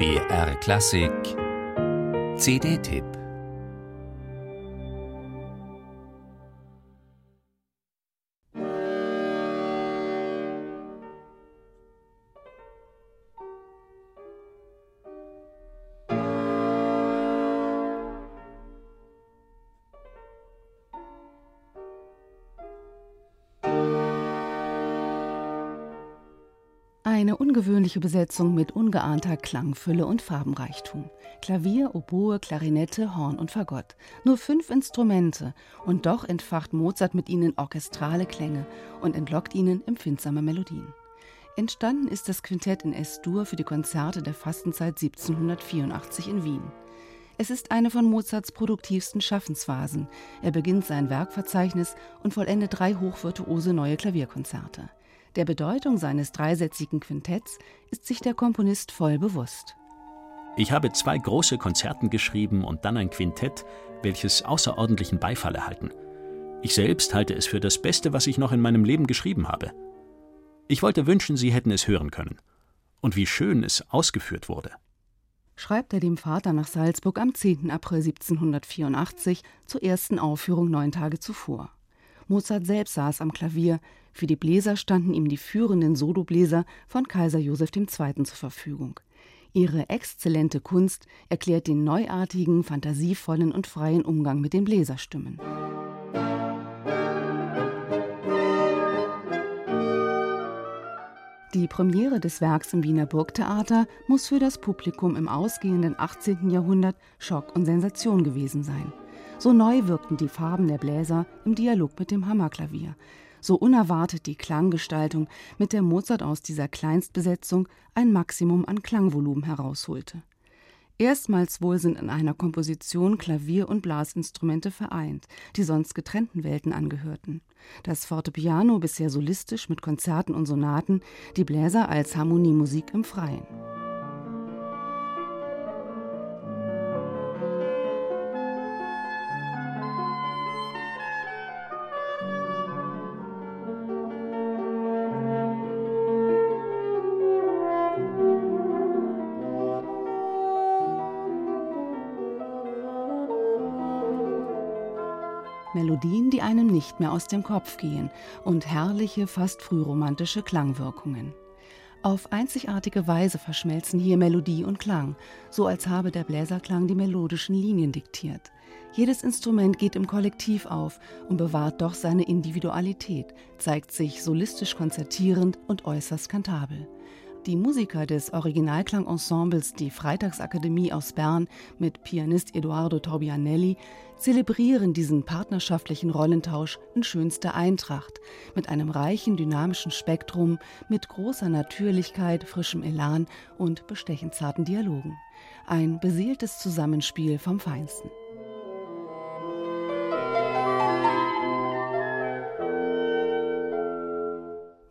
BR Klassik. CD-Tipp Eine ungewöhnliche Besetzung mit ungeahnter Klangfülle und Farbenreichtum. Klavier, Oboe, Klarinette, Horn und Fagott. Nur fünf Instrumente und doch entfacht Mozart mit ihnen orchestrale Klänge und entlockt ihnen empfindsame Melodien. Entstanden ist das Quintett in S-Dur für die Konzerte der Fastenzeit 1784 in Wien. Es ist eine von Mozarts produktivsten Schaffensphasen. Er beginnt sein Werkverzeichnis und vollendet drei hochvirtuose neue Klavierkonzerte. Der Bedeutung seines dreisätzigen Quintetts ist sich der Komponist voll bewusst. Ich habe zwei große Konzerten geschrieben und dann ein Quintett, welches außerordentlichen Beifall erhalten. Ich selbst halte es für das Beste, was ich noch in meinem Leben geschrieben habe. Ich wollte wünschen, Sie hätten es hören können. Und wie schön es ausgeführt wurde. Schreibt er dem Vater nach Salzburg am 10. April 1784 zur ersten Aufführung neun Tage zuvor. Mozart selbst saß am Klavier, für die Bläser standen ihm die führenden Solobläser von Kaiser Joseph II. zur Verfügung. Ihre exzellente Kunst erklärt den neuartigen, fantasievollen und freien Umgang mit den Bläserstimmen. Die Premiere des Werks im Wiener Burgtheater muss für das Publikum im ausgehenden 18. Jahrhundert Schock und Sensation gewesen sein. So neu wirkten die Farben der Bläser im Dialog mit dem Hammerklavier. So unerwartet die Klanggestaltung, mit der Mozart aus dieser Kleinstbesetzung ein Maximum an Klangvolumen herausholte. Erstmals wohl sind in einer Komposition Klavier und Blasinstrumente vereint, die sonst getrennten Welten angehörten. Das Fortepiano bisher solistisch mit Konzerten und Sonaten, die Bläser als Harmoniemusik im Freien. Melodien, die einem nicht mehr aus dem Kopf gehen und herrliche, fast frühromantische Klangwirkungen. Auf einzigartige Weise verschmelzen hier Melodie und Klang, so als habe der Bläserklang die melodischen Linien diktiert. Jedes Instrument geht im Kollektiv auf und bewahrt doch seine Individualität, zeigt sich solistisch konzertierend und äußerst kantabel. Die Musiker des Originalklangensembles Die Freitagsakademie aus Bern mit Pianist Eduardo Torbianelli zelebrieren diesen partnerschaftlichen Rollentausch in schönster Eintracht, mit einem reichen dynamischen Spektrum, mit großer Natürlichkeit, frischem Elan und bestechend zarten Dialogen. Ein beseeltes Zusammenspiel vom Feinsten.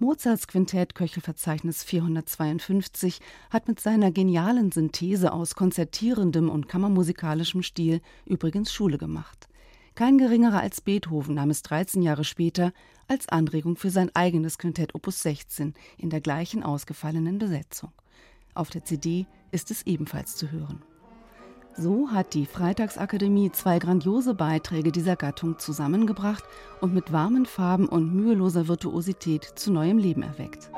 Mozarts Quintett Köchelverzeichnis 452 hat mit seiner genialen Synthese aus konzertierendem und kammermusikalischem Stil übrigens Schule gemacht. Kein geringerer als Beethoven nahm es 13 Jahre später als Anregung für sein eigenes Quintett Opus 16 in der gleichen ausgefallenen Besetzung. Auf der CD ist es ebenfalls zu hören. So hat die Freitagsakademie zwei grandiose Beiträge dieser Gattung zusammengebracht und mit warmen Farben und müheloser Virtuosität zu neuem Leben erweckt.